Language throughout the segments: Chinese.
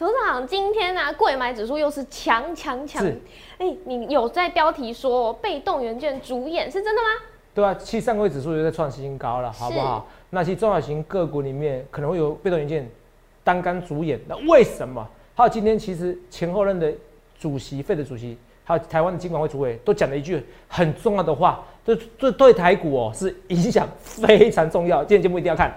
董事长，今天呢、贵买指数又是强强强是，哎、你有在标题说被动元件主演是真的吗？对啊，其实上个月指数又在创新高了，好不好？那其实中小型个股里面可能会有被动元件单杆主演，那为什么？还有今天其实前后任的主席、费的主席，还有台湾的金管会主委都讲了一句很重要的话，这这对台股哦是影响非常重要。今天节目一定要看。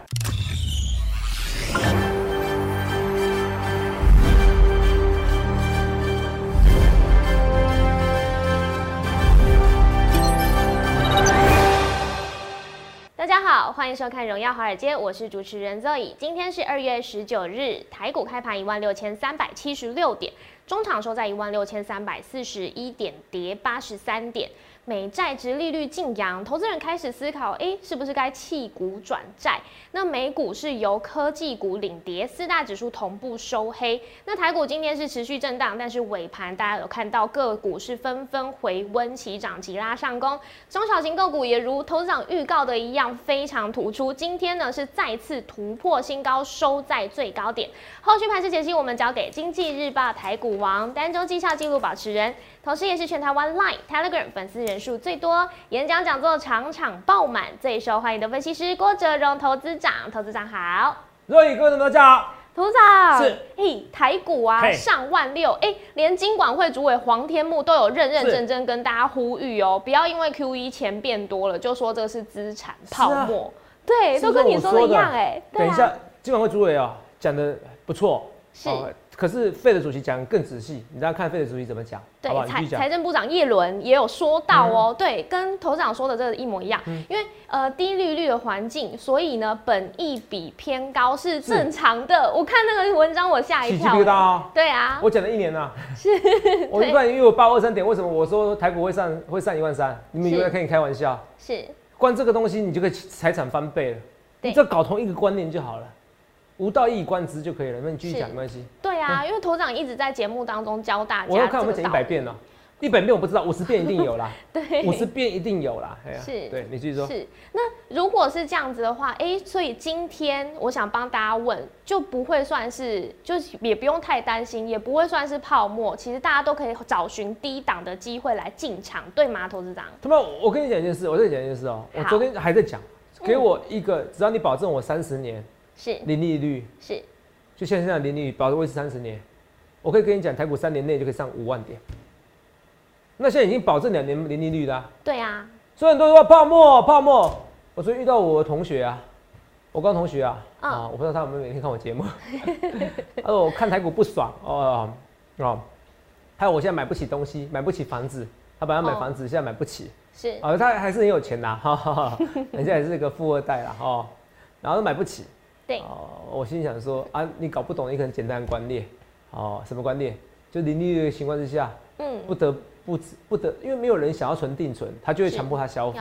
欢迎收看《荣耀华尔街》，我是主持人 Zoe。今天是二月十九日，台股开盘一万六千三百七十六点，中场收在一万六千三百四十一点，跌八十三点。美债值利率晋扬，投资人开始思考，诶，是不是该弃股转债？那美股是由科技股领跌，四大指数同步收黑。那台股今天是持续震荡，但是尾盘大家有看到个股是纷纷回温，齐涨齐拉上攻。中小型个股也如投资长预告的一样，非常突出。今天呢是再次突破新高，收在最高点。后续盘势解析，我们交给经济日报台股王、单周绩效记录保持人，同时也是全台湾 Line、Telegram 粉丝人数最多、演讲讲座场场爆满、最受欢迎的分析师郭哲荣投资长。投资长好。若雨各位同学大家好，投资长是，嘿，台股啊上万六，哎、连金管会主委黄天木都有认认真真跟大家呼吁哦，不要因为 Q E 钱变多了就说这是资产泡沫，对，是都跟你说的。一样、哎，等一下，金管会主委啊讲的不错，是。哦可是费的主席讲得更仔细，你大家看费的主席怎么讲，好不好？对，财。财政部长叶伦也有说到哦，对，跟头长说的这个一模一样，嗯因为呃低利率的环境，所以呢本益比偏高是正常的。我看那个文章我吓一跳、皮疙瘩啊！对啊，我讲了一年了，是，我一般因为我八二三点，为什么我说台股会上会上一万三？你们以为是可以开玩笑？是光这个东西你就可以财产翻倍了，对你只要搞同一个观念就好了，无道一以观之就可以了。那你继续是讲没关系，对啊，因为头长一直在节目当中教大家，我要看我们讲一百遍了，一百遍我不知道，五十遍一定有啦，对，五十遍一定有啦。哎呀，是对你继续说。是，那如果是这样子的话，哎、所以今天我想帮大家问，就不会算是，就是也不用太担心，也不会算是泡沫。其实大家都可以找寻低档的机会来进场，对吗，投资长？他妈，我跟你讲一件事，我再讲一件事哦、我昨天还在讲，给我一个，只要你保证我三十年是。零利率，是，就像现在零利率保持维持三十年，我可以跟你讲，台股三年内就可以上五万点。那现在已经保证两年零利率啦、对啊，所以很多人说泡沫泡沫。我昨天遇到我的同学啊，我高中同学啊，嗯啊，我不知道他有没有每天看我节目，他说我看台股不爽哦哦，还有我现在买不起东西，买不起房子，他本来买哦房子，现在买不起。是。啊，他还是很有钱的，哈哈哈，人家也是个富二代啦，哦，然后都买不起，对哦，我心想说啊，你搞不懂一个很简单的观念，哦，什么观念？就零利率的情况之下，嗯，不得不不得，因为没有人想要存定存，他就会是强迫他消费，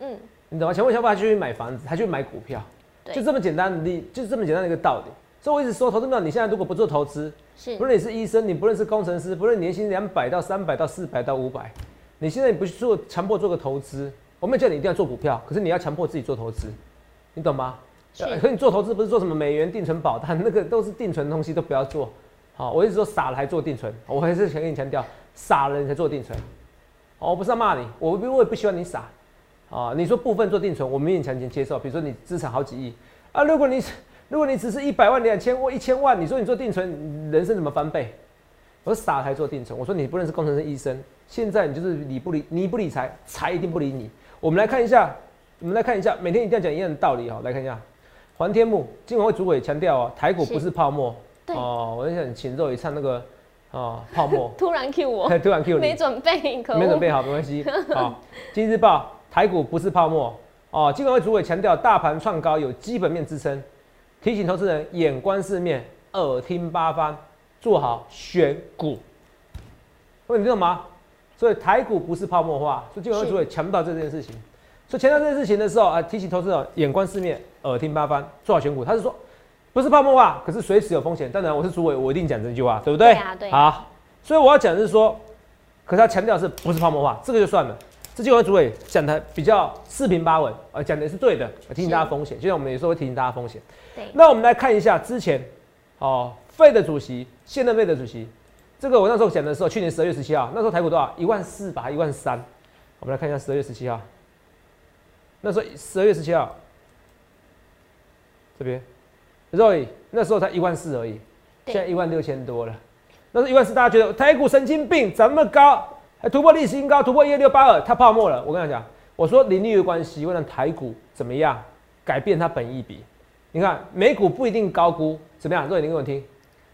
嗯，你懂吗？强迫消费，他就去买房子，他去买股票，对就这么简单的理，就是这么简单的一个道理。所以我一直说，投资者，你现在如果不做投资，是不论你是医生，你不论是工程师，不论年薪两百到三百到四百到五百，你现在你不去做强迫做个投资，我没有叫你一定要做股票，可是你要强迫自己做投资，你懂吗？是可你做投资不是做什么美元定存保单，那个都是定存的东西都不要做。好，我一直说傻了还做定存，我还是想跟你强调，傻了你才做定存。哦，我不是要骂你，我我也不希望你傻。啊，你说部分做定存，我勉勉强强接受。比如说你资产好几亿啊，如果你如果你只是一百万、两千万、一千万，你说你做定存，人生怎么翻倍？我说傻才做定存。我说你不认识工程师、医生，现在你就是理不理你不理财，财一定不理你。我们来看一下，我们来看一下，每天一定要讲一样的道理哦。来看一下，黄天木金管会主委强调啊，台股不是泡沫对哦。我就想请肉一唱那个哦泡沫，突然 Q 我，突然 Q 你没。准备，没准备好，没关系。好，今日日报，台股不是泡沫哦。金管会主委强调，大盘创高有基本面支撑，提醒投资人眼观四面，耳听八方，做好选股。各位你懂吗？所以台股不是泡沫化，所以金管会主委强调这件事情。所以强调这件事情的时候啊，提醒投资者眼观四面，耳听八方，做好选股。他是说不是泡沫化，可是随时有风险。当然我是主委，我一定讲这句话，对不对？对啊对好，所以我要讲的是说，可是他强调是不是泡沫化，这个就算了。这句话主委讲的比较四平八稳，呃，讲的是对的，提醒大家风险，就像我们有时候会提醒大家风险。对那我们来看一下之前，哦，费的主席，现任费的主席，这个我那时候讲的时候，去年十二月十七号，那时候台股多少？一万四吧，一万三。我们来看一下十二月十七号，那时候十二月十七号，这边，Roy 那时候才一万四而已，现在一万六千多了。那时候一万四，大家觉得台股神经病，涨那么高，还突破历史新高，突破一六八二，它泡沫了。我跟你讲，我说零利率关系会让台股怎么样改变它本益比？你看美股不一定高估，怎么样？Roy 你给我听，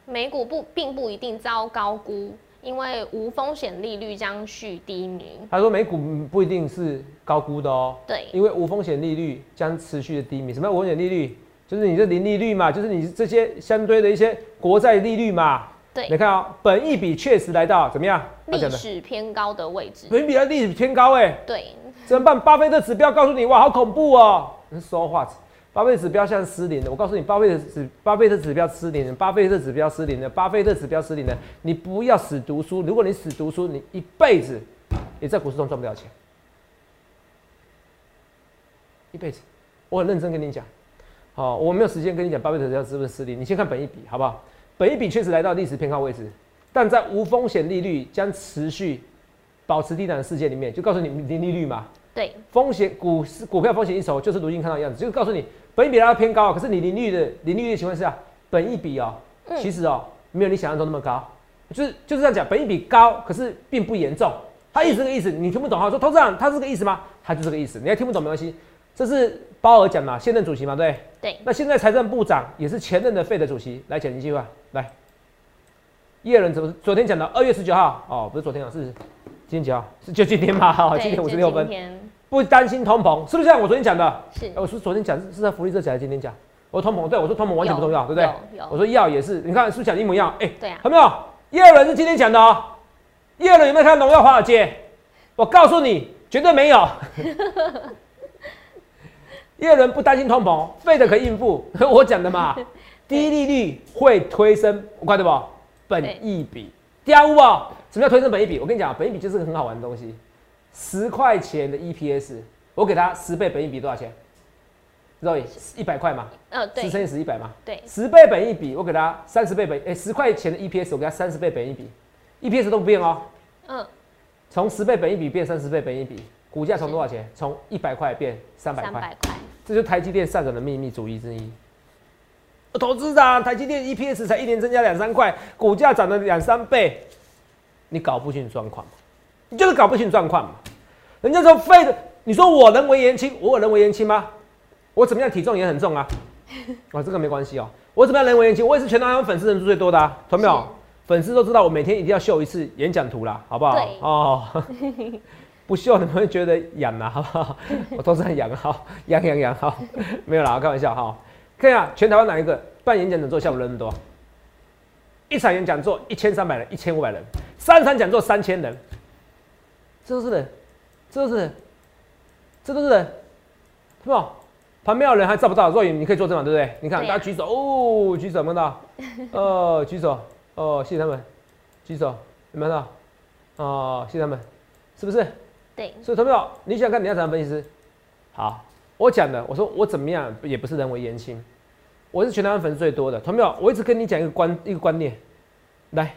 美股不并不一定遭高估，因为无风险利率将续低迷。他说美股不一定是高估的哦，对，因为无风险利率将持续的低迷。什么叫无风险利率？就是你这零利率嘛，就是你这些相对的一些国债利率嘛。对，你看啊，本益比确实来到怎么样？历史偏高的位置。本益比在历史偏高哎。对。怎么办？巴菲特指标告诉你，哇，好恐怖哦！说话，巴菲特指标像失灵的。我告诉你，巴菲特指巴菲特指标失灵的，巴菲特指标失灵的，巴菲特指标失灵的。你不要死读书，如果你死读书，你一辈子也在股市中赚不了钱，一辈子。我很认真跟你讲，好，我没有时间跟你讲巴菲特指标是不是失灵，你先看本一比，好不好？本一比确实来到历史偏高位置，但在无风险利率将持续保持低档的世界里面，就告诉你零利率嘛。对，风险股市股票风险一筹，就是如今看到的样子，就是告诉你本一比它偏高，可是你零利率的零利率的情况下，本一比哦，其实哦没有你想象中那么高，就是就是这样讲，本一比高，可是并不严重。他意思这个意思，你听不懂哈？说投资长他是这个意思吗？他就这个意思，你还听不懂没关系，这是鲍尔讲嘛，现任主席嘛，对。对，那现在财政部长也是前任的费的主席，来讲一句话，来，叶伦怎么昨天讲的？二月十九号哦，不是昨天啊，是今天几号？是就今天嘛？好，今天五十六分，不担心通膨，是不是这样？我昨天讲的，是，我是昨天讲是在福利社讲，还是今天讲？我通膨，对我说通膨完全不重要，对不对？我说药也是，你看是不是讲一模一样？哎，对啊，有没有？叶伦是今天讲的哦，叶伦有没有看荣耀华尔街？我告诉你，绝对没有。叶伦不担心通膨，费的可以应付。我讲的嘛，低利率会推升，我快对不？本益比，掉不？什么叫推升本益比？我跟你讲，本益比就是个很好玩的东西。十块钱的 EPS，我给他十倍本益比多少钱？Roy，一百块嘛？呃，对。十乘以十，一百嘛？对。十倍本益比，我给他三十倍本，哎，十块钱的 EPS，我给他三十倍本益比，EPS 都不变哦。嗯。从十倍本益比变三十倍本益比，股价从多少钱？从一百块变三百块。三百块。这就是台积电上涨的秘密主义之一。投资长，台积电 EPS 才一年增加两三块，股价涨了两三倍，你搞不清楚状况吗？你就是搞不清楚状况嘛。人家说废的，你说我人为言轻，我有人为言轻吗？我怎么样体重也很重啊。啊，这个没关系哦。我怎么样人为言轻？我也是全台湾粉丝人数最多的啊。同没有？粉丝都知道我每天一定要秀一次演讲图啦，好不好？哦。不秀你们会觉得痒呐，好不好？我都是很痒，好痒痒痒，好没有啦，开玩笑哈。看一下全台湾哪一个办演讲讲座项目人那么多？一场演讲座一千三百人，一千五百人，三场讲座三千人，这都是人，这都是人，这都是人，是吧？旁边有人还照不到？若影，你可以作证嘛，对不对？你看大家举手哦，举手看到？哦，举手 哦，谢谢他们，举手有没有看到？哦，谢谢他们，是不是？对所以，投票你想看你要怎样分析师？好，我讲的，我说我怎么样也不是人为言轻，我是全台湾粉丝最多的。同学我一直跟你讲一个观一个观念，来，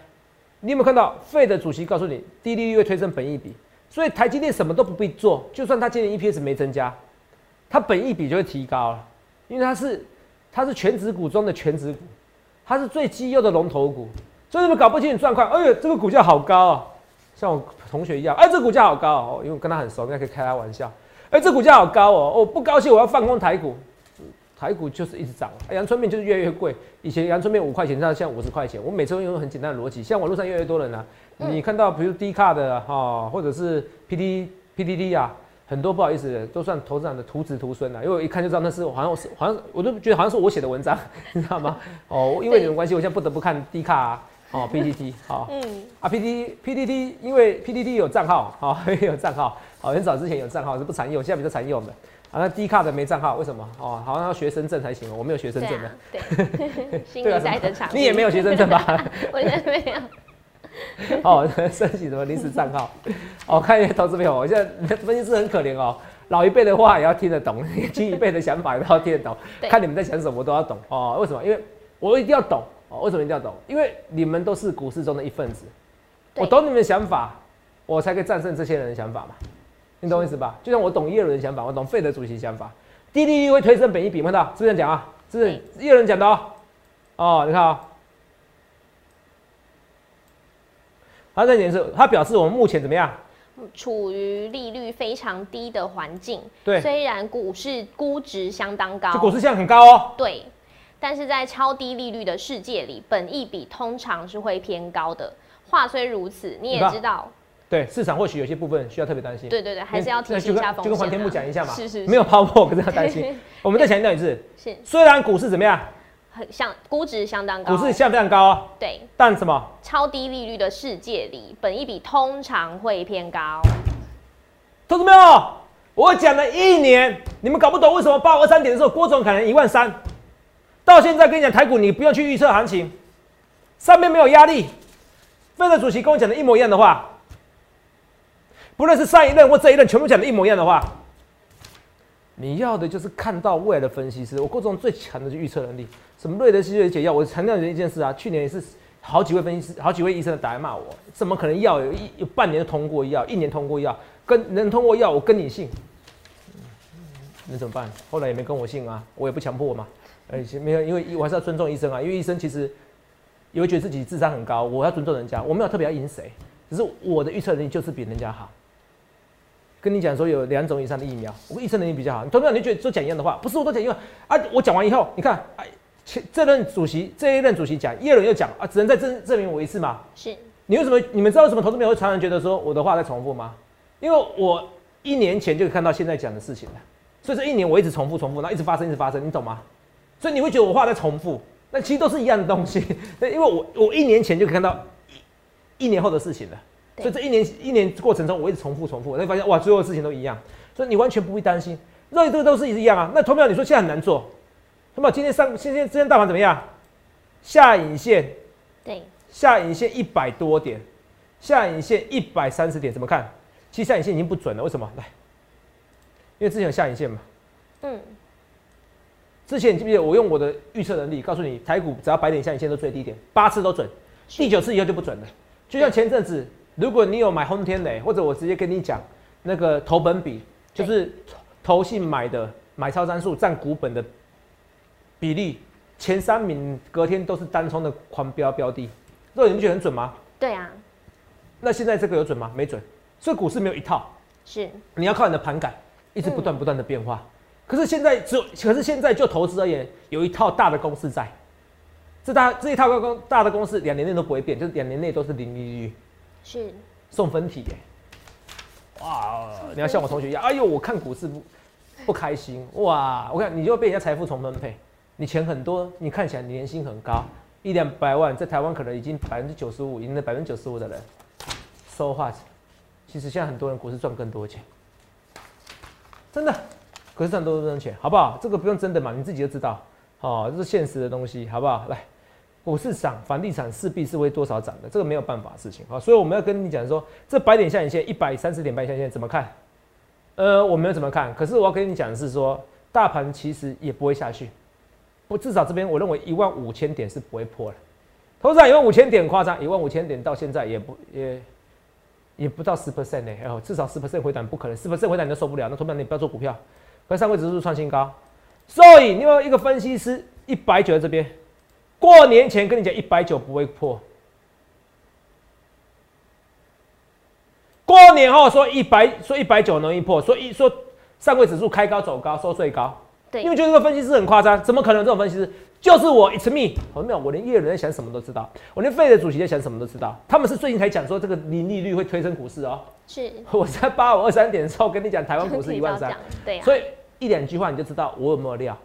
你有没有看到费的主席告诉你，低利率会推升本益比，所以台积电什么都不必做，就算它今年 EPS 没增加，它本益比就会提高了，因为它是它是全指股中的全指股，它是最绩优的龙头股，所以你们搞不清楚状况，哎呦，这个股价好高啊！像我同学一样，哎，这股价好高哦，因为我跟他很熟，应该可以开他玩笑。哎，这股价好高哦，我不高兴，我要放空台股。台股就是一直涨，阳春面就是越来越贵。以前阳春面五块钱，现在五十块钱。我每次用很简单的逻辑，像网络上越来越多人呢，你看到比如低卡的哈，或者是 P D P D D 啊，很多不好意思，都算投资人的徒子徒孙啊，因为我一看就知道那是好像我是好像我都觉得好像是我写的文章，你知道吗？哦，因为你们关系，我现在不得不看低卡啊。哦，P D T 好，嗯，啊，P D P D T，因为 P D T 有账号，好，有账号，好，很早之前有账号是不常用，现在比较常用的，啊，那 D 卡的没账号，为什么？哦，好像要学生证才行哦，我没有学生证的，对，新一代的厂，你也没有学生证吧？我也没有。哦，申请什么临时账号？哦，看一下投资朋友，我现在分析师很可怜哦，老一辈的话也要听得懂，年轻一辈的想法也要听得懂，看你们在想什么都要懂哦。为什么？因为我一定要懂。哦，为什么一定要懂？因为你们都是股市中的一份子，我懂你们的想法，我才可以战胜这些人的想法嘛。你懂我意思吧？就像我懂叶伦的想法，我懂费德主席想法，低利率会推升本益比，有没有看到？是不是这样讲啊？是不是叶伦讲的哦？哦，你看啊、他这点是，他表示我们目前怎么样？处于利率非常低的环境，对虽然股市估值相当高，这股市现在很高哦。对，但是在超低利率的世界里，本益比通常是会偏高的。话虽如此，你也知道，对，市场或许有些部分需要特别担心。对对对，还是要提醒一下风险、啊。跟就跟黄天木讲一下嘛，是是是没有泡沫，可是要担心。我们再强调一次，是虽然股市怎么样，很像估值相当高，股市现在非常高哦，对但什么？超低利率的世界里，本益比通常会偏高。同志们哦，我讲了一年，你们搞不懂为什么八二三点的时候，郭总可能一万三，到现在跟你讲台股，你不用去预测行情，上面没有压力。费德主席跟我讲的一模一样的话，不论是上一任或这一任，全部讲的一模一样的话。你要的就是看到未来的分析师。我郭总最强的就预测能力，什么瑞德西韦解药，我强调一件事啊，去年也是好几位分析师、好几位医生打来骂我，怎么可能药有一有半年通过药，一年通过药，跟能通过药，我跟你姓，嗯能怎么办？后来也没跟我姓啊，我也不强迫嘛，而且没有，因为我还是要尊重医生啊，因为医生其实也会觉得自己智商很高，我要尊重人家，我没有特别要赢谁，只是我的预测能力就是比人家好。跟你讲说有两种以上的疫苗，我医生能力比较好。你同样你觉得都讲一样的话，不是我都讲一样啊？我讲完以后，你看，哎，前这任主席这一任主席讲，叶伦又讲啊，只能再证证明我一次吗。是你为什么？你们知道为什么投资朋友会常常觉得说我的话在重复吗？因为我一年前就看到现在讲的事情了，所以这一年我一直重复重复，然后一直发生一直发生，你懂吗？所以你会觉得我话在重复，那其实都是一样的东西。对，因为我我一年前就看到一一年后的事情了，对所以这一年一年过程中我一直重复重复，我会发现哇，最后的事情都一样，所以你完全不会担心，那这个都是一样啊。那投票你说现在很难做，那么今天上今天今天大盘怎么样？下影线对，下影线一百多点，下影线一百三十点，怎么看？其实下影线已经不准了，为什么？来，因为之前有下影线嘛。嗯，之前你记不记得我用我的预测能力告诉你，台股只要百点下影线都最低点，八次都准，第九次以后就不准了。就像前阵子，如果你有买轰天雷，或者我直接跟你讲那个投本比，就是投信买的买超参数占股本的比例，前三名隔天都是单冲的狂飙标的，这你不觉得很准吗？对啊，那现在这个有准吗？没准。所以股市没有一套，是你要靠你的盘感，一直不断不断的变化。可是现在只有，可是现在就投资而言，有一套大的公式在。这大这一套公大的公式两年内都不会变，就是两年内都是零利率，是，送分题耶。哇，你要像我同学一样，哎呦，我看股市不不开心，哇，我看你就被人家财富重分配，你钱很多，你看起来年薪很高，一两百万，在台湾可能已经百分之九十五，赢了百分之九十五的人，so what？其实现在很多人股市赚更多钱，真的，股市赚多多钱，好不好？这个不用真的嘛，你自己就知道，哦，这是现实的东西，好不好？来，股市涨，房地产势必是会多少涨的，这个没有办法的事情啊。所以我们要跟你讲说，这百点下影线一百三十点半下影线怎么看？呃，我没有怎么看，可是我要跟你讲的是说，大盘其实也不会下去，不，至少这边我认为一万五千点是不会破的。投资长一万五千点夸张，一万五千点到现在也不也也不到十 percent 呢，哦，至少十 percent 回档不可能，十 percent 回档你都受不了，那投票你不要做股票。可是上柜指数创新高，所以你有一个分析师一百九在这边，过年前跟你讲一百九不会破，过年后说一百说一百九容易破，说一说上柜指数开高走高收最高，对因为觉得这个分析师很夸张，怎么可能有这种分析师？就是我，It's me。我没有，我连叶伦在想什么都知道，我连费的主席在想什么都知道。他们是最近才讲说这个零利率会推升股市哦。是，我在八五二三点的时候跟你讲台湾股市一万三对啊，所以一两句话你就知道我有没有料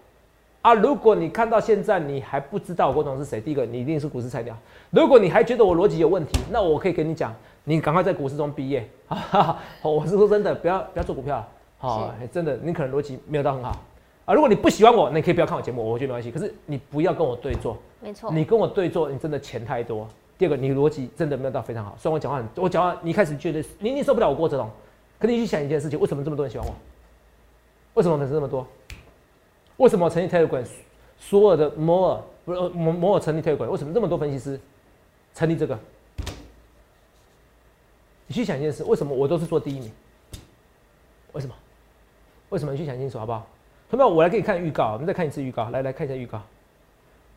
啊。如果你看到现在你还不知道郭总是谁，第一个你一定是股市菜鸟。如果你还觉得我逻辑有问题，那我可以跟你讲，你赶快在股市中毕业。哈哈，我是说真的，不要不要做股票，好、真的你可能逻辑没有到很好啊。如果你不喜欢我，那你可以不要看我节目，我觉得没关系。可是你不要跟我对坐，没错，你跟我对坐，你真的钱太多。第二个，你逻辑真的没有到非常好。虽然我讲话很，我讲话你一开始觉得你一定受不了我郭哲龙，可你去想一件事情，为什么这么多人喜欢我？为什么粉丝这么多？为什么成立 Telegram 所有的摩尔不是摩摩尔成立推轨，为什么这么多分析师成立这个？你去想一件事，为什么我都是做第一名？为什么？为什么？你去想清楚好不好？同学们，我来给你看预告，我们再看一次预告，来来看一下预告。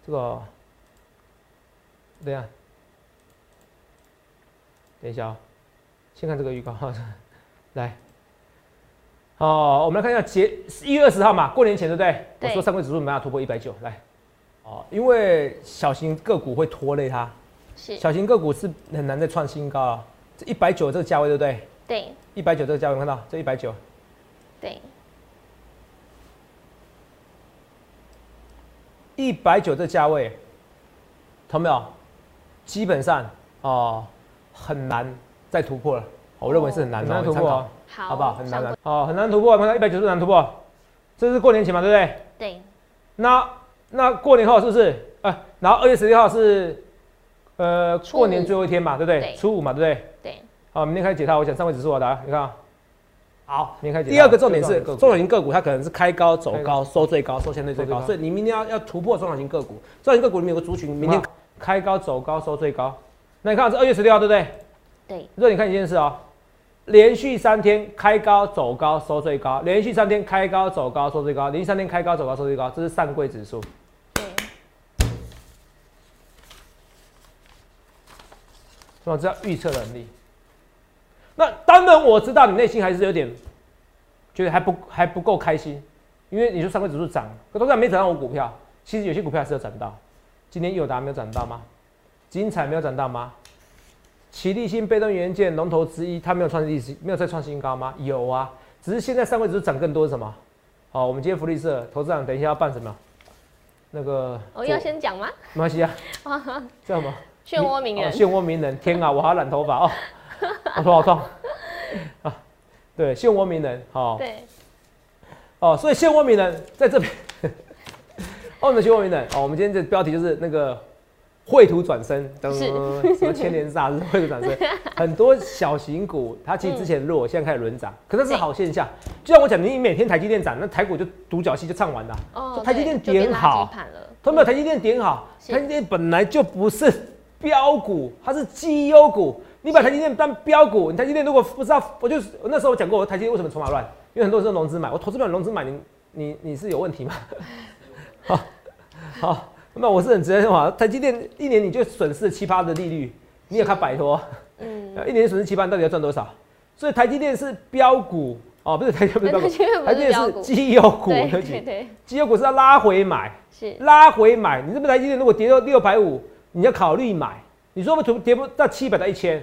这个，等一下，等一下啊、先看这个预告哈，来。哦，我们来看一下节一月二十号嘛，过年前对不对？对我说上柜指数没办法突破一百九，来。哦，因为小型个股会拖累它，是，小型个股是很难再创新高啊。这一百九这个价位对不对？对一百九这个价位看到这一百九，对，一百九这价位，同没有？基本上哦，很难再突破了。我认为是很难的，哦很难突破哦，好，好不好？很难上的哦，很难突破。看到一百九十难突破，这是过年前嘛，对不对？对那那过年后是不是？呃，然后二月十六号是呃过年最后一天嘛，对不对？对初五嘛，对不对？对，好，明天开始解套，我想上位指数啊，大家你看啊。好，明天开始。第二个重点是中小型个股，它可能是开高走高高，收最高，收相对最高，所以你明天要要突破中小型个股。中小型个股里面有个族群，明天开高走高收最高。那你看这二月十六号对不对？对，热，你看一件事哦，连续三天开高走高收最高，连续三天开高走高收最高，连续三天开高走高收最高，这是上柜指数。对，是吧？这叫预测能力。那当然我知道你内心还是有点觉得还不还不够开心，因为你说上柜指数涨，可都然没涨到我股票，其实有些股票还是有涨到。今天友达没有涨到吗？精彩没有涨到吗？奇力新被动元件龙头之一，它没有创历史，没有再创新高吗？有啊，只是现在上位指数涨更多是什么？好，我们今天福利社投资长等一下要办什么？那个我要先讲吗？没关系啊，这样吗？漩涡鸣人哦，漩涡鸣人，天啊，我还要染头发哦，我头好痛啊！对，漩涡鸣人，好、对，哦，所以漩涡鸣人在这边，哦，我们的漩涡鸣人哦，我们今天这标题就是那个绘图转身，噔，是什么千年煞是 绘图转身，很多小型股它其实之前弱，现在开始轮涨，可是这是好现象。就像我讲，你每天台积电涨，那台股就独角戏就唱完了。哦，台积电点好他没有台积电点好，台积电本来就不是标股，它是绩优股。你把台积电当标股，你台积电如果不知道，我就我那时候我讲过，我台积电为什么筹码乱？因为很多人是融资买，我投资乱融资买，你你你是有问题吗？好，好，那我是很直接的话，台积电一年你就损失七八的利率，你也看摆脱？嗯，呃 一年损失七八，你到底要赚多少？所以台积电是标股哦，不是台积电不是标股台积电，是绩优股，对对对对，绩优股是要拉回买。是，拉回买，你这边台积电如果跌到六百五，你要考虑买。你说不跌跌不到七百到一千，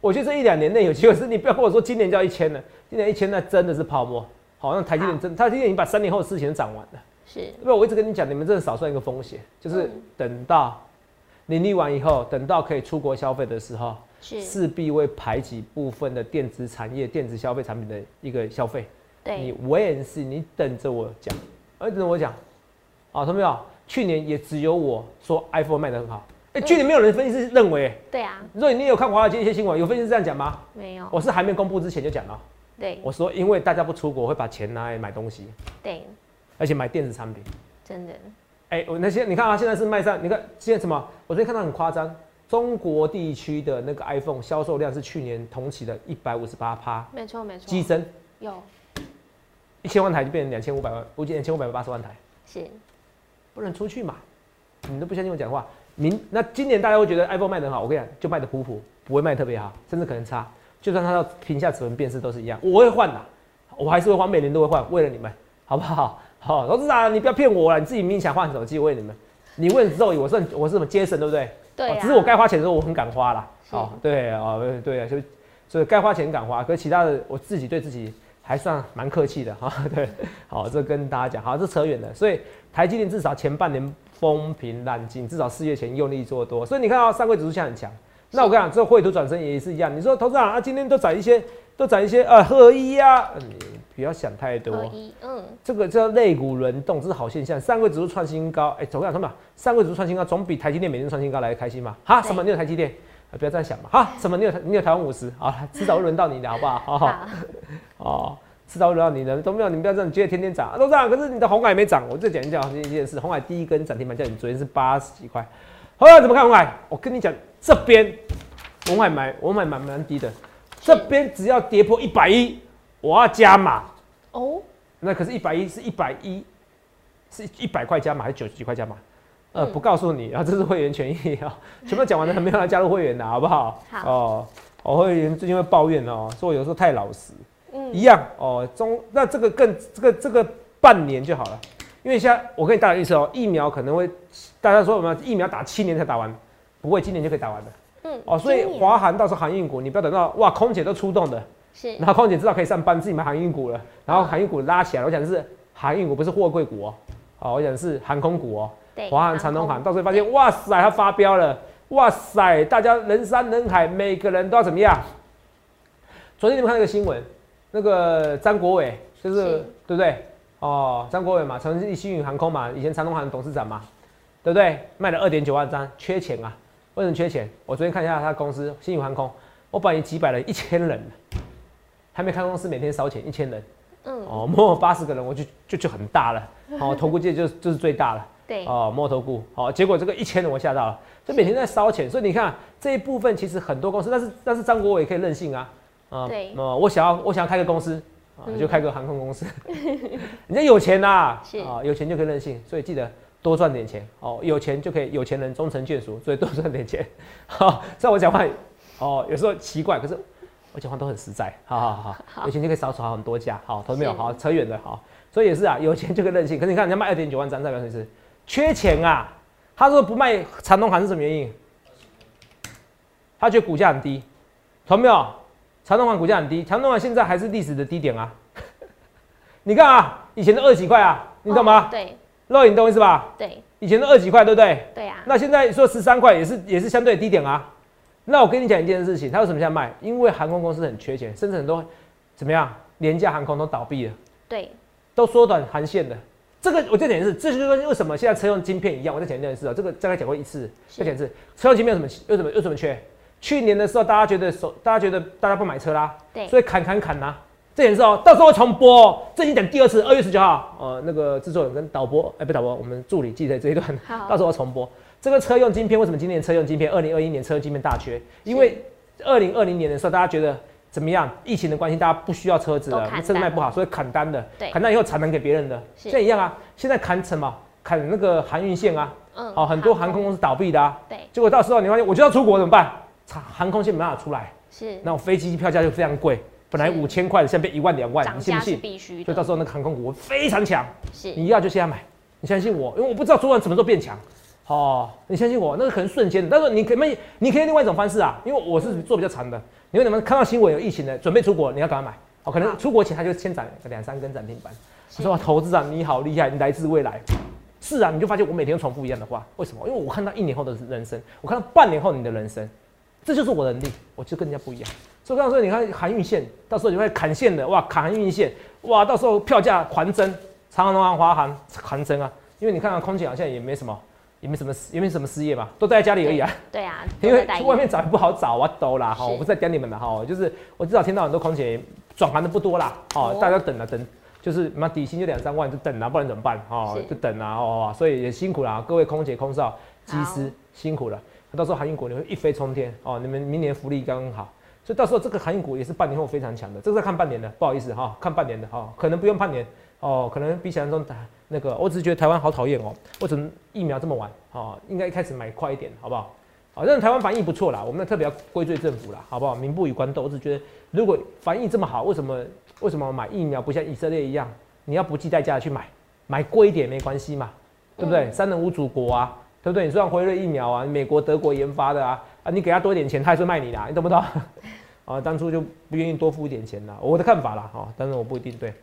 我觉得这一两年内有机会。是你不要跟我说今年就要一千了，今年一千那真的是泡沫。好，像台积电真，台积电已经把三年后的事情都涨完了。是，因为我一直跟你讲，你们真的少算一个风险，就是嗯。等到盈利完以后，等到可以出国消费的时候，势必会排挤部分的电子产业、电子消费产品的一个消费。对，你我也是你等着我讲，呃，等着我讲，啊，同没有？去年也只有我说 iPhone 卖的很好，哎、去年没有人分析师认为、对啊，所以你有看华尔街一些新闻，有分析师这样讲吗？没有，我是还没公布之前就讲了，对。我说因为大家不出国，会把钱拿来买东西，对，而且买电子产品。真的，哎、我那些你看啊，现在是卖上，你看现在什么？我昨天看到很夸张，中国地区的那个 iPhone 销售量是去年同期的一百五十八趴没错没错，激增，有一千万台就变成两千五百万，估计两千五百八十万台。是，不能出去买，你都不相信我讲话。明那今年大家会觉得 iPhone 卖得很好，我跟你讲，就卖得普普，不会卖特别好，甚至可能差。就算它要屏下指纹辨识都是一样，我会换的，我还是会换，每年都会换，为了你们，好不好？好，董事长，你不要骗我了，你自己明明想换手机，我问你们。你问之后，我是我是什么杰森，对不对？对啊，哦只是我该花钱的时候，我很敢花啦。是哦，对哦，对啊，就所以该花钱敢花，可是其他的我自己对自己还算蛮客气的哈。对，好，这跟大家讲，好，这扯远了。所以台积电至少前半年风平浪静，至少四月前用力做多，所以你看到上柜指数现在很强。那我跟你讲，这绘图转身也是一样。你说投资长啊，今天都涨一些，都涨一些呃合一呀、嗯你不要想太多。嗯，这个叫肋骨轮动，这是好现象。上柜指数创新高，哎、怎么样？什么样？上柜指数创新高，总比台积电每天创新高来的开心嘛？哈？什么？你有台积电？啊不要这样想嘛。哈？什么？你有你有台湾五十？好了，迟早会轮到你的，好不好？好好好，哦，迟早会轮到你的，都没有，你不要这样，你觉得天天涨，都涨，可是你的红海没涨。我再讲一讲这件事，红海第一根涨停板叫你昨天是八十几块，红海怎么看红海？我跟你讲，这边红海买，红海买蛮低的，这边只要跌破一百一，我要加码哦。那可是，一百一是一百一，是一百块加码还是九十几块加码？呃，不告诉你，然后这是会员权益啊，全部讲完了，还没有来加入会员的好不好？好哦，我会员最近会抱怨哦，说我有时候太老实。嗯一样哦，中那这个更这个这个半年就好了，因为现在我跟你大家预测哦，疫苗可能会大家说什么疫苗打七年才打完，不会今年就可以打完的。嗯哦，所以华航到时候航运股，你不要等到哇空姐都出动的，是，然后空姐知道可以上班，自己买航运股了，然后航运股拉起来，我讲的是航运股不是货柜股哦，哦，我讲的是航空股哦，华航、长东航，到时候发现哇塞，它发飙了，哇塞，大家人山人海，每个人都要怎么样？昨天你们看那个新闻。那个张国伟就是对不对？哦，张国伟嘛，成立新宇航空嘛，以前长东航董事长嘛，对不对？卖了二点九万张，缺钱啊？为什么缺钱？我昨天看一下他公司新宇航空，我本来几百人，一千人，还没开公司，每天烧钱一千人，嗯，哦，摸八十个人，我就就就很大了，哦，投顾界就就是最大了，对，哦，摸头顾，哦，结果这个一千人我吓到了，就每天在烧钱，所以你看这一部分其实很多公司，但是但是张国伟可以任性啊。啊，对，呃，我想要，我想要开个公司，啊，就开个航空公司。人家有钱呐，是。啊，有钱就可以任性，所以记得多赚点钱。哦。有钱就可以，有钱人终成眷属，所以多赚点钱。好，在我讲话，哦，有时候奇怪，可是我讲话都很实在。好好好，有钱就可以少炒很多家。好，投没有？好，扯远了。好，所以也是啊，有钱就可以任性。可是你看人家卖二点九万张，代表什么意思？缺钱啊。他说不卖长东航是什么原因？他觉得股价很低，投没有？长东航股价很低，长东航现在还是历史的低点啊！你看啊，以前的二几块啊，你懂吗？对，肉眼懂意思吧？对，以前的二几块，对不对？对啊。那现在说十三块也是也是相对低点啊。那我跟你讲一件事情，他为什么现在卖？因为航空公司很缺钱，甚至很多怎么样，廉价航空都倒闭了。对，都缩短航线的。这个我再讲一次，这就跟为什么现在车用晶片一样。我再讲一件事啊，这个大概讲过一次，再讲一次，车用晶片有什么？为什么？为什么缺？去年的时候，大家觉得手，大家觉得大家不买车啦，对，所以砍砍砍呐。这件事哦，到时候会重播，这已经讲第二次，二月十九号，呃，那个制作人跟导播，哎，不导播，我们助理记在这一段，到时候重播。这个车用晶片为什么今年车用晶片，二零二一年车用晶片大缺？因为二零二零年的时候，大家觉得怎么样？疫情的关系，大家不需要车子了，车子卖不好，所以砍单的，砍单以后产能给别人的，现在一样啊。现在砍什么？砍那个航运线啊，嗯，哦，很多航空。公司倒闭的啊，对。结果到时候你发现，我就要出国怎么办？航空线没办法出来，是，那我飞机票价就非常贵，本来五千块的，现在变一万两万，你信不信？必须所以到时候那个航空股非常强，是，你要就现在买，你相信我，因为我不知道昨晚什么时候变强，哦，你相信我，那个可能瞬间的，但是你可以，你可以另外一种方式啊，因为我是做比较长的，你为你们看到新闻有疫情的，准备出国，你要赶快买，哦，可能出国前他就先涨两三根涨停板，我说投资啊，你好厉害，你来自未来，是啊，你就发现我每天重复一样的话，为什么？因为我看到一年后的人生，我看到半年后你的人生。这就是我的能力，我就跟人家不一样。所以刚才说，你看航运线，到时候你会砍线的，哇，砍航运线，哇，到时候票价狂增，长航、华华航狂增啊！因为你看看空姐好像也没什么，也没什么，也没什么失业嘛，都待在家里而已啊。对啊，因为去外面找也不好找啊，都啦哈，我不是在讲你们了哈，就是我至少听到很多空姐转行的不多啦，哦，大家等啊等，就是嘛底薪就两三万就等啊，不然怎么办？哦，就等啊，哦，所以也辛苦啦，各位空姐、空少、机师辛苦了。到时候航运股你会一飞冲天哦！你们明年福利刚刚好，所以到时候这个航运股也是半年后非常强的。这个看半年的，不好意思哈，看半年的哈，可能不用半年哦，可能比想象中打那个。我只是觉得台湾好讨厌哦，为什么疫苗这么晚？哦，应该一开始买快一点，好不好？好，但是台湾防疫不错啦，我们特别要归罪政府啦，好不好？民不与官斗，我只觉得如果防疫这么好，为什么为什么买疫苗不像以色列一样，你要不计代价的去买，买贵一点没关系嘛，对不对？三人无祖国啊。对不对？你说辉瑞疫苗啊，美国、德国研发的啊，啊，你给他多一点钱，他还是卖你的，你懂不懂？啊，当初就不愿意多付一点钱啦，我的看法啦，哈，但是我不一定对。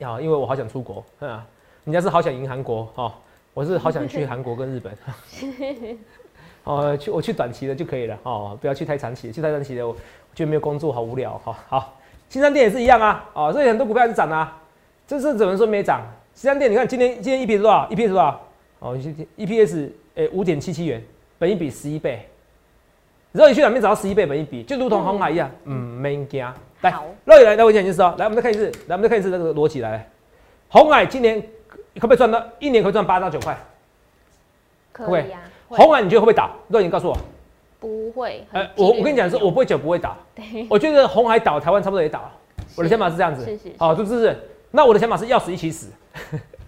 啊，因为我好想出国，啊，人家是好想赢韩国，哦，我是好想去韩国跟日本。哦，去我去短期的就可以了，哦，不要去太长期，去太长期的我觉得没有工作好无聊，哈。好，新商店也是一样啊，哦，所以很多股票是涨啊，这是怎么说没涨？新商店你看今天今天一批多少？一批多少？哦，E P S 诶五点七七元，本一比十一倍，肉眼去哪边找到十一倍本一比，就如同红海一样，嗯，没惊。来好，肉眼来来，我讲一件事哦，来，我们再看一次，来，我们再看一次这个逻辑来。红海今年可不可以赚到一年可以赚八到九块？可以呀、会红海你觉得会不会倒？肉眼告诉我。不会？呃很，几率我我跟你讲是，我不会讲不会倒。我觉得红海倒，台湾差不多也倒。我的想法是这样子，是是是好，是不是？那我的想法是要死一起死。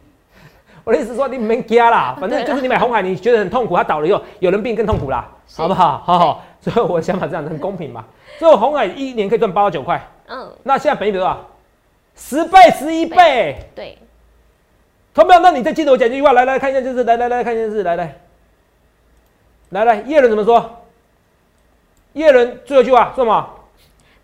我的意思是说，你没加啦，反正就是你买红海，你觉得很痛苦，它倒了以后，有人病更痛苦啦，好不好？好好，所以我的想法这样子很公平嘛。所以红海一年可以赚八到九块，嗯，那现在本益比多少？十倍、十一倍。对，同没有？那你再记得我讲这句话，来来看一下，就是来来来看一件事，来来来来，叶伦怎么说？叶伦最后一句话说什么？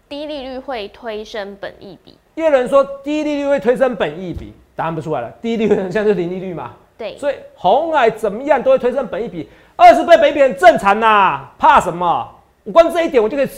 低利率会推升本益比，叶伦说低利率会推升本益比，答案不出来了。低利率很像是零利率嘛，对，所以红海怎么样都会推升本益比，二十倍本益比很正常呐、怕什么？我光这一点我就可以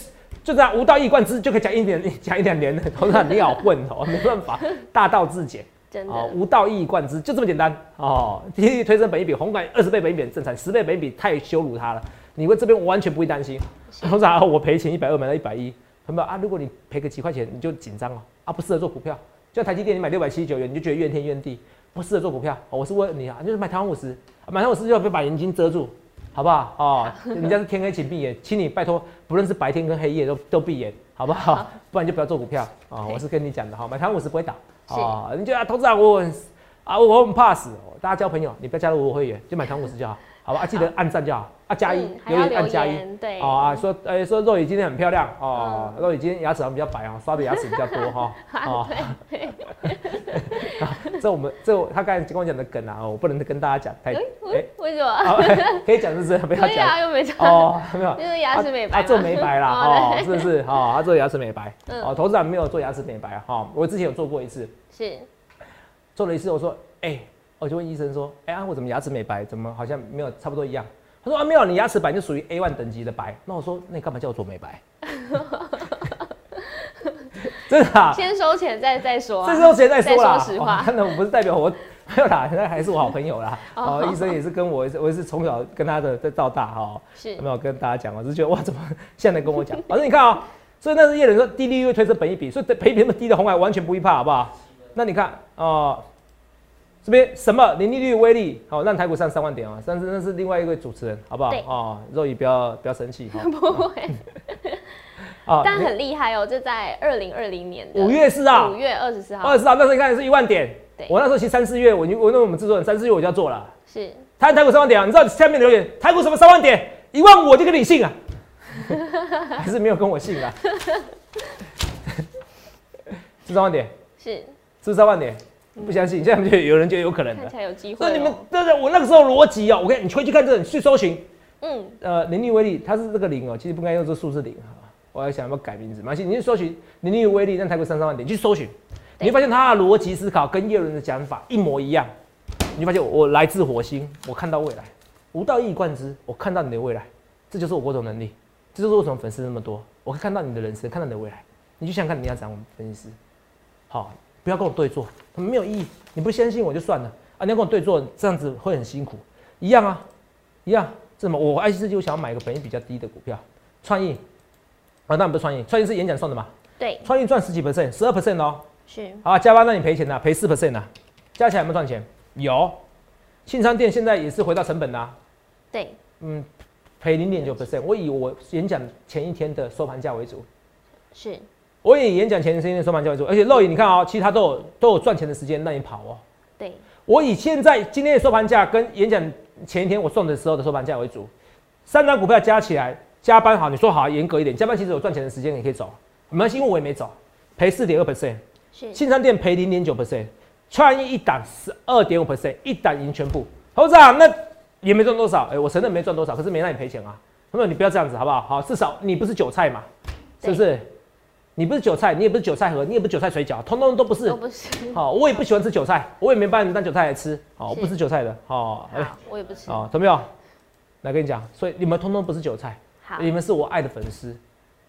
就这样无道一贯之，就可以讲一点讲一两年的。头上你好混哦，没办法，大道至简真的、哦，无道一以贯之，就这么简单哦。第一推升本一比，红管二十倍本一比很正常，十倍本一比太羞辱他了。你会这边完全不会担心，通常、啊、我赔钱一百二买到一百一，朋友啊，如果你赔个几块钱，你就紧张哦，啊不适合做股票，就像台积电你买六百七十九元，你就觉得怨天怨地，不适合做股票。哦、我是问你啊，就是买台湾五十，买台湾五十就要被把眼睛遮住，好不好？哦，人家是天黑请闭眼，请你拜托，不论是白天跟黑夜都都闭眼，好不好？不然就不要做股票啊、我是跟你讲的哈，买台湾五十不会倒啊、你就啊，投资啊，我很啊，我很怕死，大家交朋友，你不要加入我会员，就买台湾五十就好，好吧？啊，记得按赞就好，啊加一嗯，还要留言按加一。言，对，哦啊，说呃、说肉雨今天很漂亮哦，嗯肉眼今天牙齿好像比较白哦，刷的牙齿比较多哈 哦。这我们这他刚才跟我讲的梗啊，我不能跟大家讲太哎、哎为为什么？好 可以讲是不是？不要讲又没讲，哦，没有。就是牙齿美白啊，做美白啦，哦哦，是不是？哦，他做牙齿美白，嗯哦，投资长没有做牙齿美白啊，哈，我之前有做过一次，是做了一次，我说，哎，我就问医生说，哎，啊，我怎么牙齿美白，怎么好像没有差不多一样？他说啊，没有，你牙齿白就属于 A one 等级的白。那我说，那你干嘛叫我做美白？真的啊，先收钱再再说啊。这时候谁在说啦？再说实话哦真的，我不是代表我没有啦，那还是我好朋友啦。哦哦，医生也是跟我，我也是从小跟他的在到大哈。是有没有跟大家讲？我是觉得哇，怎么现在跟我讲？反正你看啊、所以那是叶人说低利率推升本一比，所以本一比那么低的红海完全不会怕，好不好？那你看哦、这边什么零利率威力，好、让台股上三万点啊、但是那是另外一位主持人，好不好？对？哦，肉姨不要不要生气哈。不会，啊但很厉害哦，就在二零二零年五月四号。五，月二十四号。二十四号那时候你看是一万点。对，我那时候其实三四月，我就我那我们制作人三四月我就要做了。是。台台股三万点啊，你知道下面留言？台股什么三万点？一万我就跟你信啊，还是没有跟我信啊？是三万点，是，是三万点，不相信，现在就有人觉得有可能的。看起来有机会所以你们哦。对对，我那个时候逻辑哦，我跟你，你回去看这个，你去搜寻，嗯，呃，林立威力，它是这个零哦，其实不该用这数字零哈。我还想要不要改名字，没关系，你去搜寻林立威力让台股三三万点，你去搜寻，你会发现它的逻辑思考跟叶伦的讲法一模一样。你会发现我来自火星，我看到未来，无道一以贯之，我看到你的未来，这就是我沟通能力，这就是为什么粉丝那么多，我可以看到你的人生，看到你的未来。你就想想看，你要讲我们分析师，好，不要跟我对坐，没有意义。你不相信我就算了啊，你要跟我对坐，这样子会很辛苦，一样啊，一样。这么我爱惜自己，我想要买个本益比较低的股票，创意啊，当然不是创意，创意是演讲送的嘛，对，创意赚十几 percent，十二 percent 哦。是好啊，加班让你赔钱呐、赔四 percent 呐，加起来有没有赚钱？有。信昌店现在也是回到成本啦、对，嗯，赔零点九 percent。我以我演讲前一天的收盘价为主，是我以演讲前一天的收盘价为主，而且肉眼你看哦，其实它都有都有赚钱的时间让你跑哦。对，我以现在今天的收盘价跟演讲前一天我送的时候的收盘价为主，三张股票加起来加班好，你说好严格一点，加班其实有赚钱的时间你可以走，没关系，因为我也没走，赔四点二 percent，是。信昌店赔零点九 percent，创意一档十二点五 percent，一档赢全部，投资啊，那也没赚多少，哎、我承认没赚多少，可是没让你赔钱啊，朋友你不要这样子好不好？好，至少你不是韭菜嘛，是不是？你不是韭菜，你也不是韭菜盒，你也不是韭菜水饺，通通都不是都。不是。好，我也不喜欢吃韭菜，我也没把你们当韭菜来吃。好，我不吃韭菜的。好，我也不吃。好，怎么样？来跟你讲，所以你们通通不是韭菜，好，你们是我爱的粉丝，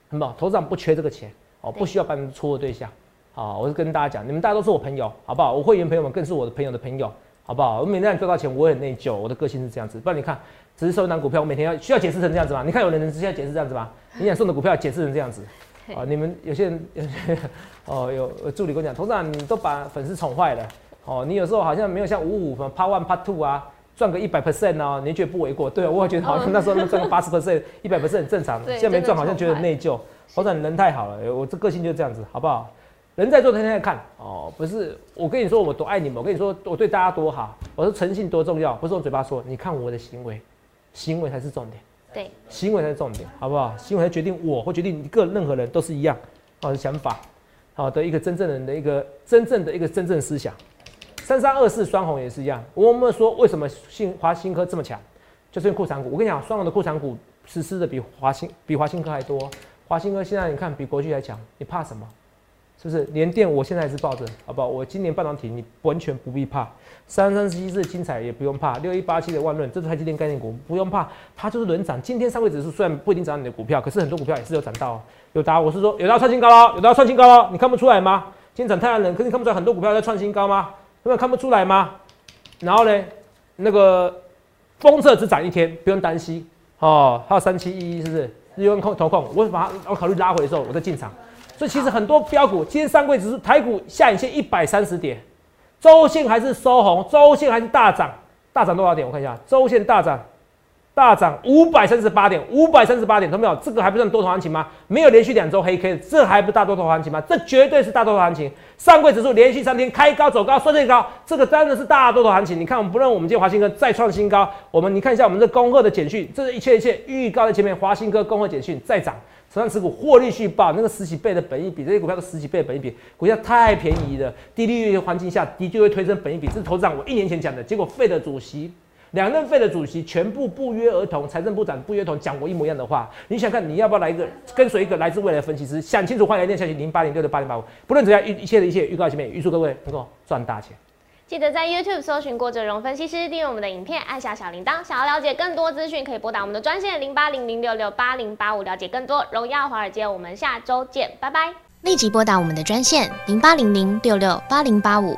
很好，头上不缺这个钱，哦，不需要帮你们撮合对象。好，我是跟大家讲，你们大家都是我朋友，好不好？我会员朋友们更是我的朋友的朋友，好不好？我每天让你赚到钱，我也很内疚，我的个性是这样子。不然你看，只是收一档股票，我每天要需要解释成这样子吗？你看有人能需要解释这样子吗？你想送的股票解释成这样子啊？你们有些人有些哦，有有助理跟我讲，董事长你都把粉丝宠坏了哦，你有时候好像没有像五五什么 Part One Part Two 啊。赚个一百 percent 哦，你觉得不为过？对啊，我也觉得好像那时候能赚个八十 percent、一百 percent 很正常。现在没赚，好像觉得内疚。董事长人太好了，我这个性就这样子，好不好？人在做，天天在看哦。不是，我跟你说我多爱你们，我跟你说我对大家多好，我说诚信多重要，不是用嘴巴说。你看我的行为，行为才是重点。对，行为才是重点，好不好？行为才决定我，或决定一个任何人都是一样，好的想法，好的一个真正人的一个真正的一个真正思想。三三二四双红也是一样。我们说为什么信华新科这么强，就是因为库藏股。我跟你讲，双红的库藏股实施的比华新比华新科还多。华新科现在你看比国巨还强，你怕什么？是不是？连电我现在是抱着，好不好？我今年半导体你完全不必怕。三三七是精彩也不用怕。六一八七的万润，这是台积电概念股，不用怕，它就是轮涨。今天上位指数虽然不一定涨你的股票，可是很多股票也是有涨到。有答，我是说有要创新高了，有要创新高了，你看不出来吗？今天涨太阳能，可是你看不出来很多股票在创新高吗？根本看不出来吗？然后呢，那个封测只涨一天，不用担心哦。还有三七一一是不是？日元控投控，我把它我考虑拉回的时候，我再进场。所以其实很多标股，今天上柜指数台股下影线一百三十点，周线还是收红，周线还是大涨，大涨多少点？我看一下，周线大涨。大涨五百三十八点，五百三十八点，懂没有？这个还不算多头行情吗？没有连续两周黑 K，这还不大多头行情吗？这绝对是大多头行情。上柜指数连续三天开高走高，收最高，这个真的是大多头行情。你看，我们不论我们今天华兴哥再创新高，我们你看一下我们这恭贺的简讯，这是一切一切预告在前面。华兴哥恭贺简讯再涨，手上持股获利续报，那个十几倍的本益比，这些股票都十几倍本益比，股价太便宜了。低利率环境下的确会推升本益比，这是投资长我一年前讲的，结果费的主席。两任费的主席全部不约而同，财政部长不约同讲过一模一样的话。你想看你要不要来一个跟随一个来自未来的分析师？想清楚，欢迎来电下去零八零六六八零八五。不论怎样，一一切的一切预告前面，预祝各位能够赚大钱。记得在 YouTube 搜寻郭哲荣分析师，订阅我们的影片，按下小铃铛。想要了解更多资讯，可以拨打我们的专线零八零零六六八零八五，了解更多荣耀华尔街。我们下周见，拜拜。立即拨打我们的专线零八零零六六八零八五。